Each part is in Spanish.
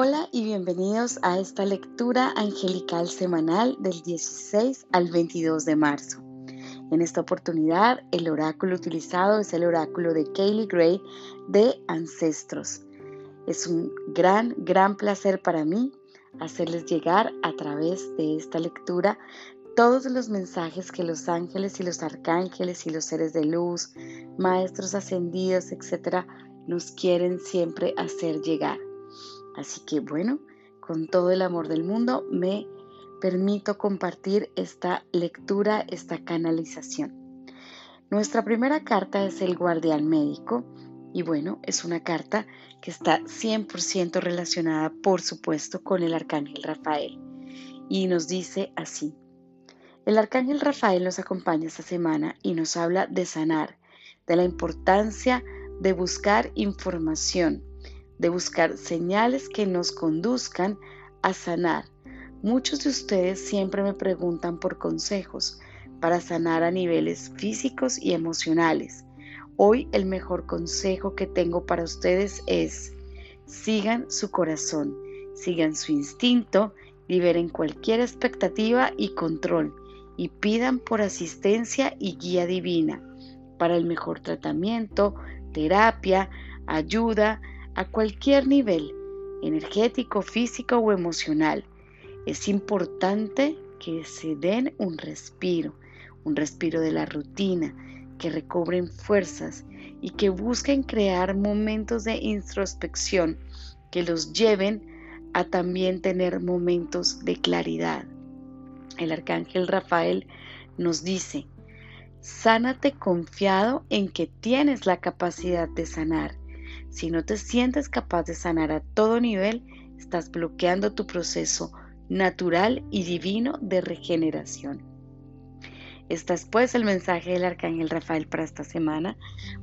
Hola y bienvenidos a esta lectura angelical semanal del 16 al 22 de marzo. En esta oportunidad, el oráculo utilizado es el oráculo de Kaylee Gray de Ancestros. Es un gran, gran placer para mí hacerles llegar a través de esta lectura todos los mensajes que los ángeles y los arcángeles y los seres de luz, maestros ascendidos, etcétera, nos quieren siempre hacer llegar. Así que bueno, con todo el amor del mundo me permito compartir esta lectura, esta canalización. Nuestra primera carta es el guardián médico y bueno, es una carta que está 100% relacionada, por supuesto, con el arcángel Rafael. Y nos dice así, el arcángel Rafael nos acompaña esta semana y nos habla de sanar, de la importancia de buscar información, de buscar señales que nos conduzcan a sanar. Muchos de ustedes siempre me preguntan por consejos para sanar a niveles físicos y emocionales. Hoy el mejor consejo que tengo para ustedes es, sigan su corazón, sigan su instinto, liberen cualquier expectativa y control y pidan por asistencia y guía divina para el mejor tratamiento, terapia, ayuda, a cualquier nivel, energético, físico o emocional. Es importante que se den un respiro, un respiro de la rutina, que recobren fuerzas y que busquen crear momentos de introspección que los lleven a también tener momentos de claridad. El arcángel Rafael nos dice, sánate confiado en que tienes la capacidad de sanar si no te sientes capaz de sanar a todo nivel, estás bloqueando tu proceso natural y divino de regeneración. Este es pues el mensaje del arcángel Rafael para esta semana,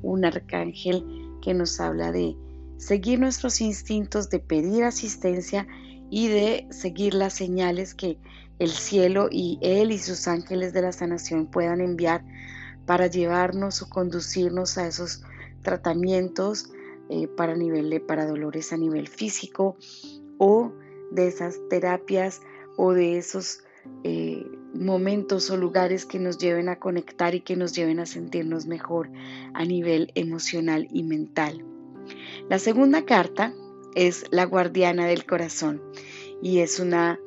un arcángel que nos habla de seguir nuestros instintos, de pedir asistencia y de seguir las señales que el cielo y él y sus ángeles de la sanación puedan enviar para llevarnos o conducirnos a esos tratamientos, eh, para, nivel para dolores a nivel físico o de esas terapias o de esos eh, momentos o lugares que nos lleven a conectar y que nos lleven a sentirnos mejor a nivel emocional y mental. La segunda carta es la guardiana del corazón y es una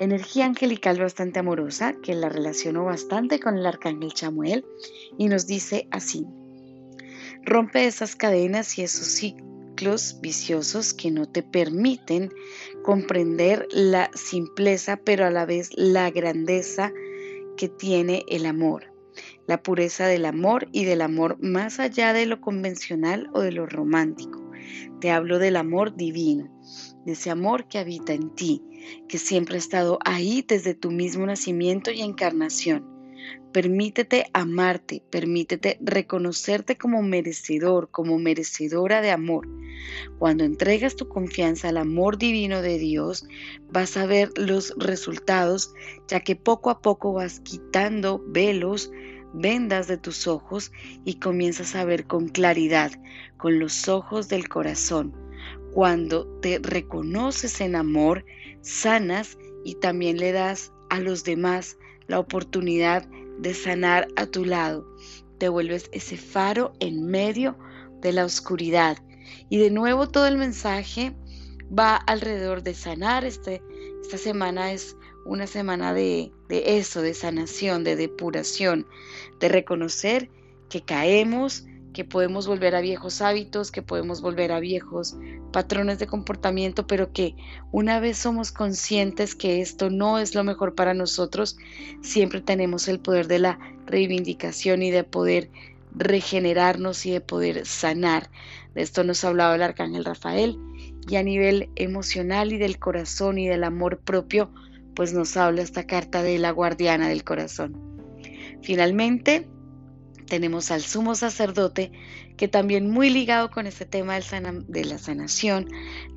energía angelical bastante amorosa que la relaciono bastante con el arcángel Chamuel y nos dice así. Rompe esas cadenas y esos ciclos viciosos que no te permiten comprender la simpleza, pero a la vez la grandeza que tiene el amor, la pureza del amor y del amor más allá de lo convencional o de lo romántico. Te hablo del amor divino, de ese amor que habita en ti, que siempre ha estado ahí desde tu mismo nacimiento y encarnación Permítete amarte, permítete reconocerte como merecedor, como merecedora de amor. Cuando entregas tu confianza al amor divino de Dios, vas a ver los resultados, ya que poco a poco vas quitando velos, vendas de tus ojos y comienzas a ver con claridad, con los ojos del corazón. Cuando te reconoces en amor, sanas y también le das a los demás la oportunidad de sanar a tu lado. Te vuelves ese faro en medio de la oscuridad. Y de nuevo todo el mensaje va alrededor de sanar. Este, esta semana es una semana de, de eso, de sanación, de depuración, de reconocer que caemos, que podemos volver a viejos hábitos, que podemos volver a viejos patrones de comportamiento, pero que una vez somos conscientes que esto no es lo mejor para nosotros, siempre tenemos el poder de la reivindicación y de poder regenerarnos y de poder sanar. De esto nos hablaba el arcángel Rafael y a nivel emocional y del corazón y del amor propio, pues nos habla esta carta de la guardiana del corazón. Finalmente, tenemos al sumo sacerdote que también muy ligado con este tema de la sanación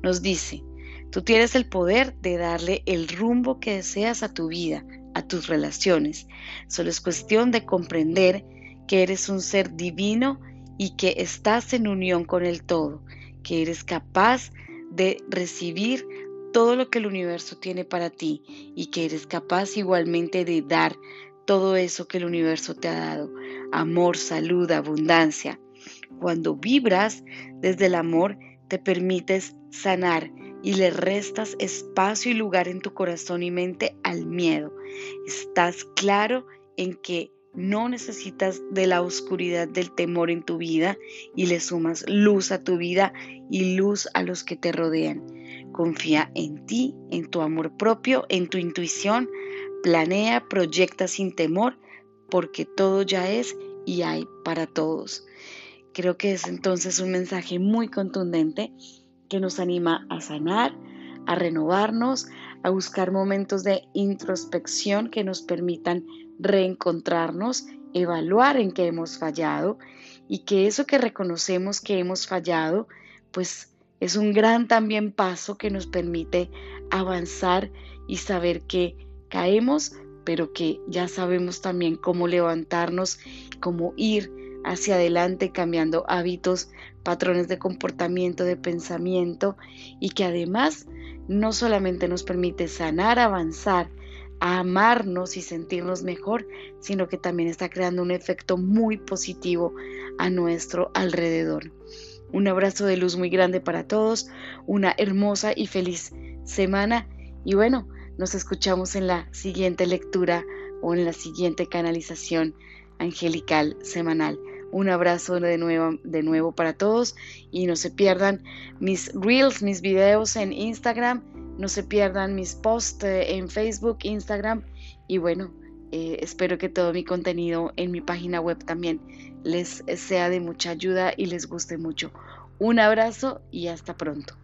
nos dice, tú tienes el poder de darle el rumbo que deseas a tu vida, a tus relaciones. Solo es cuestión de comprender que eres un ser divino y que estás en unión con el todo, que eres capaz de recibir todo lo que el universo tiene para ti y que eres capaz igualmente de dar todo eso que el universo te ha dado. Amor, salud, abundancia. Cuando vibras desde el amor, te permites sanar y le restas espacio y lugar en tu corazón y mente al miedo. Estás claro en que no necesitas de la oscuridad del temor en tu vida y le sumas luz a tu vida y luz a los que te rodean. Confía en ti, en tu amor propio, en tu intuición. Planea, proyecta sin temor, porque todo ya es y hay para todos. Creo que es entonces un mensaje muy contundente que nos anima a sanar, a renovarnos, a buscar momentos de introspección que nos permitan reencontrarnos, evaluar en qué hemos fallado y que eso que reconocemos que hemos fallado, pues es un gran también paso que nos permite avanzar y saber que caemos, pero que ya sabemos también cómo levantarnos, cómo ir hacia adelante cambiando hábitos, patrones de comportamiento, de pensamiento y que además no solamente nos permite sanar, avanzar, amarnos y sentirnos mejor, sino que también está creando un efecto muy positivo a nuestro alrededor. Un abrazo de luz muy grande para todos, una hermosa y feliz semana y bueno, nos escuchamos en la siguiente lectura o en la siguiente canalización angelical semanal. Un abrazo de nuevo, de nuevo para todos y no se pierdan mis reels, mis videos en Instagram no se pierdan mis posts eh, en Facebook, Instagram y bueno, eh, espero que todo mi contenido en mi página web también les sea de mucha ayuda y les guste mucho. Un abrazo y hasta pronto.